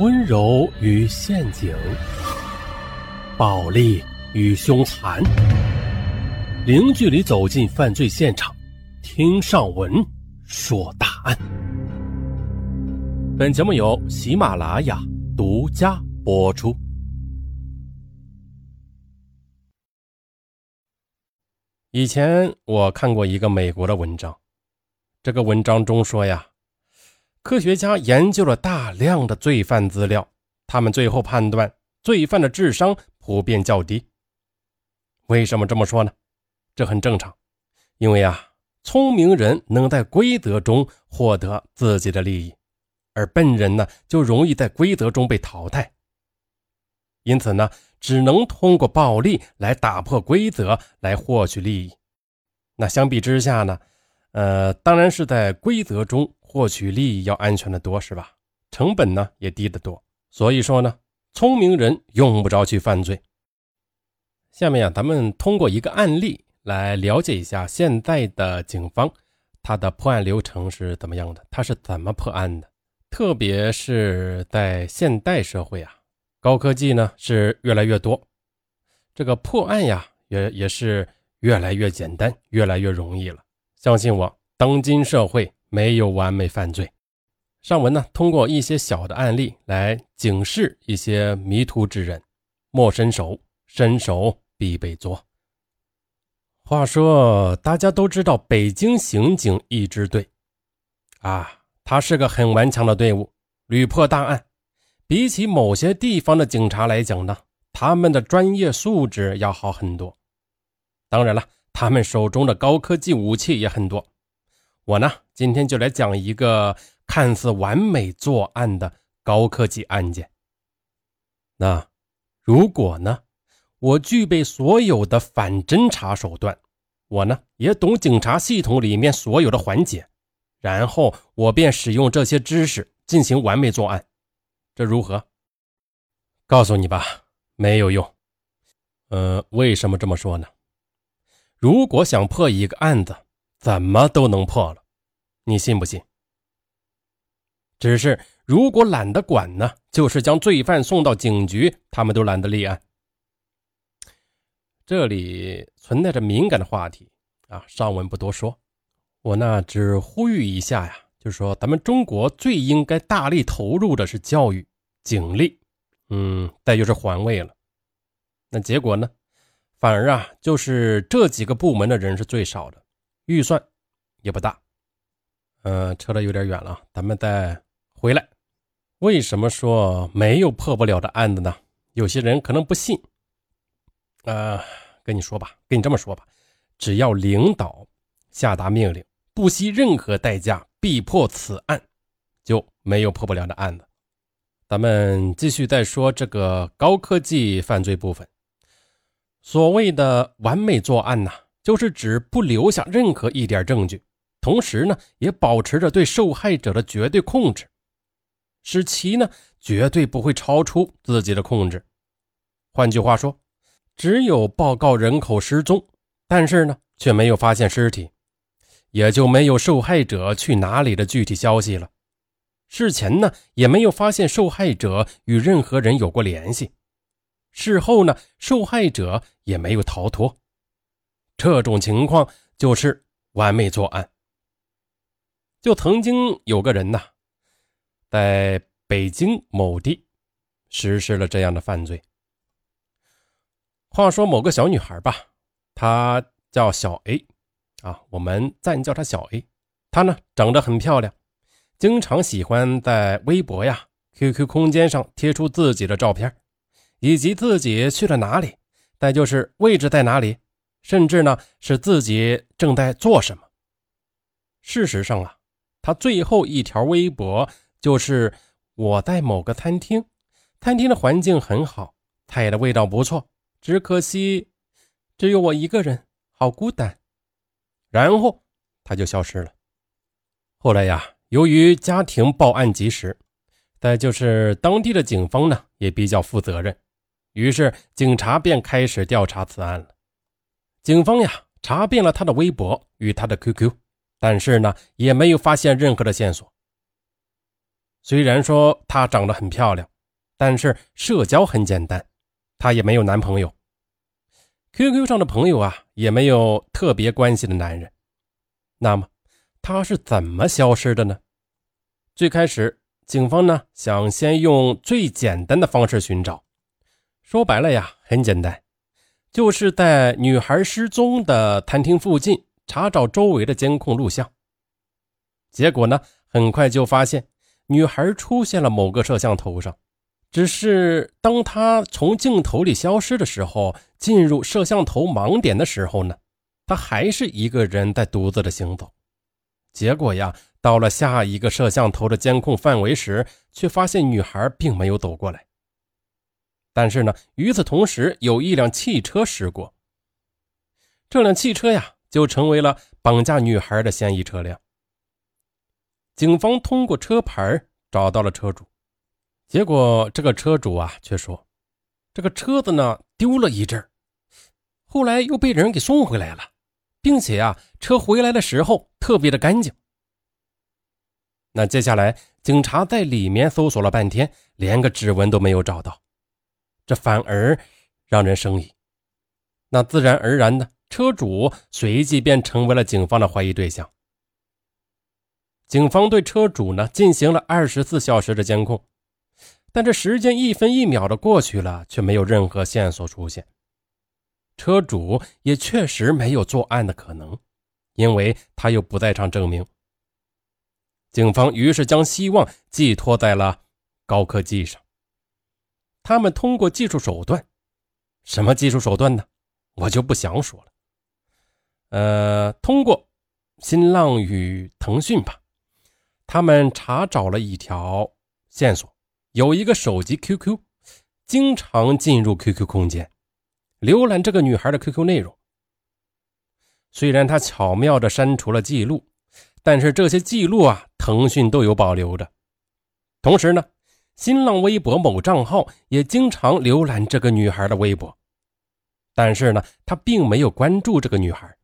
温柔与陷阱，暴力与凶残，零距离走进犯罪现场，听上文说大案。本节目由喜马拉雅独家播出。以前我看过一个美国的文章，这个文章中说呀。科学家研究了大量的罪犯资料，他们最后判断罪犯的智商普遍较低。为什么这么说呢？这很正常，因为啊，聪明人能在规则中获得自己的利益，而笨人呢就容易在规则中被淘汰。因此呢，只能通过暴力来打破规则来获取利益。那相比之下呢，呃，当然是在规则中。获取利益要安全的多，是吧？成本呢也低得多。所以说呢，聪明人用不着去犯罪。下面啊，咱们通过一个案例来了解一下现在的警方他的破案流程是怎么样的，他是怎么破案的。特别是在现代社会啊，高科技呢是越来越多，这个破案呀也也是越来越简单，越来越容易了。相信我，当今社会。没有完美犯罪。上文呢，通过一些小的案例来警示一些迷途之人：莫伸手，伸手必被捉。话说，大家都知道北京刑警一支队啊，他是个很顽强的队伍，屡破大案。比起某些地方的警察来讲呢，他们的专业素质要好很多。当然了，他们手中的高科技武器也很多。我呢，今天就来讲一个看似完美作案的高科技案件。那如果呢，我具备所有的反侦查手段，我呢也懂警察系统里面所有的环节，然后我便使用这些知识进行完美作案，这如何？告诉你吧，没有用。呃，为什么这么说呢？如果想破一个案子，怎么都能破了，你信不信？只是如果懒得管呢，就是将罪犯送到警局，他们都懒得立案。这里存在着敏感的话题啊，上文不多说。我呢只呼吁一下呀，就是说咱们中国最应该大力投入的是教育、警力，嗯，再就是环卫了。那结果呢，反而啊，就是这几个部门的人是最少的。预算也不大，嗯，扯得有点远了，咱们再回来。为什么说没有破不了的案子呢？有些人可能不信，呃，跟你说吧，跟你这么说吧，只要领导下达命令，不惜任何代价必破此案，就没有破不了的案子。咱们继续再说这个高科技犯罪部分，所谓的完美作案呢？就是指不留下任何一点证据，同时呢，也保持着对受害者的绝对控制，使其呢绝对不会超出自己的控制。换句话说，只有报告人口失踪，但是呢却没有发现尸体，也就没有受害者去哪里的具体消息了。事前呢也没有发现受害者与任何人有过联系，事后呢受害者也没有逃脱。这种情况就是完美作案。就曾经有个人呐，在北京某地实施了这样的犯罪。话说某个小女孩吧，她叫小 A，啊，我们暂叫她小 A。她呢长得很漂亮，经常喜欢在微博呀、QQ 空间上贴出自己的照片，以及自己去了哪里，再就是位置在哪里。甚至呢，是自己正在做什么。事实上啊，他最后一条微博就是我在某个餐厅，餐厅的环境很好，菜的味道不错，只可惜只有我一个人，好孤单。然后他就消失了。后来呀，由于家庭报案及时，再就是当地的警方呢也比较负责任，于是警察便开始调查此案了。警方呀查遍了他的微博与他的 QQ，但是呢也没有发现任何的线索。虽然说她长得很漂亮，但是社交很简单，她也没有男朋友。QQ 上的朋友啊，也没有特别关系的男人。那么，她是怎么消失的呢？最开始，警方呢想先用最简单的方式寻找，说白了呀，很简单，就是在女孩失踪的餐厅附近查找周围的监控录像。结果呢，很快就发现女孩出现了某个摄像头上，只是当她从镜头里消失的时候，进入摄像头盲点的时候呢，她还是一个人在独自的行走。结果呀。到了下一个摄像头的监控范围时，却发现女孩并没有走过来。但是呢，与此同时，有一辆汽车驶过。这辆汽车呀，就成为了绑架女孩的嫌疑车辆。警方通过车牌找到了车主，结果这个车主啊，却说这个车子呢丢了一阵后来又被人给送回来了，并且啊，车回来的时候特别的干净。那接下来，警察在里面搜索了半天，连个指纹都没有找到，这反而让人生疑。那自然而然的，车主随即便成为了警方的怀疑对象。警方对车主呢进行了二十四小时的监控，但这时间一分一秒的过去了，却没有任何线索出现。车主也确实没有作案的可能，因为他又不在场证明。警方于是将希望寄托在了高科技上。他们通过技术手段，什么技术手段呢？我就不详说了。呃，通过新浪与腾讯吧，他们查找了一条线索：有一个手机 QQ，经常进入 QQ 空间，浏览这个女孩的 QQ 内容。虽然他巧妙的删除了记录。但是这些记录啊，腾讯都有保留着。同时呢，新浪微博某账号也经常浏览这个女孩的微博，但是呢，他并没有关注这个女孩。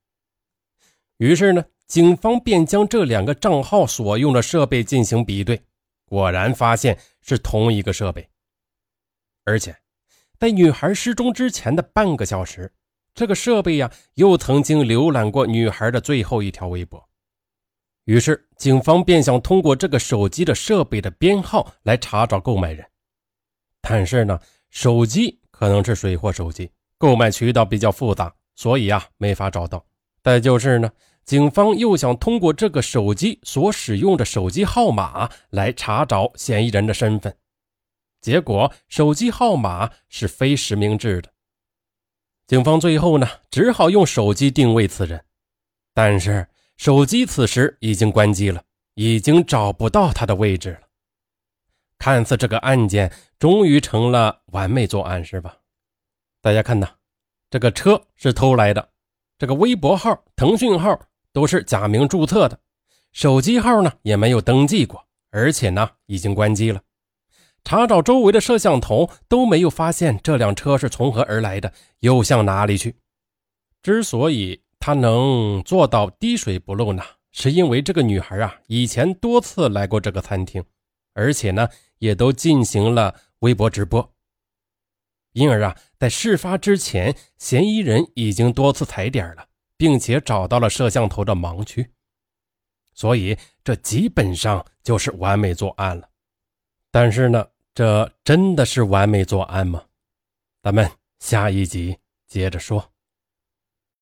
于是呢，警方便将这两个账号所用的设备进行比对，果然发现是同一个设备。而且，在女孩失踪之前的半个小时，这个设备呀，又曾经浏览过女孩的最后一条微博。于是，警方便想通过这个手机的设备的编号来查找购买人，但是呢，手机可能是水货手机，购买渠道比较复杂，所以啊，没法找到。再就是呢，警方又想通过这个手机所使用的手机号码来查找嫌疑人的身份，结果手机号码是非实名制的。警方最后呢，只好用手机定位此人，但是。手机此时已经关机了，已经找不到他的位置了。看似这个案件终于成了完美作案，是吧？大家看呐，这个车是偷来的，这个微博号、腾讯号都是假名注册的，手机号呢也没有登记过，而且呢已经关机了。查找周围的摄像头都没有发现这辆车是从何而来的，又向哪里去。之所以。他能做到滴水不漏呢，是因为这个女孩啊，以前多次来过这个餐厅，而且呢，也都进行了微博直播。因而啊，在事发之前，嫌疑人已经多次踩点了，并且找到了摄像头的盲区，所以这基本上就是完美作案了。但是呢，这真的是完美作案吗？咱们下一集接着说。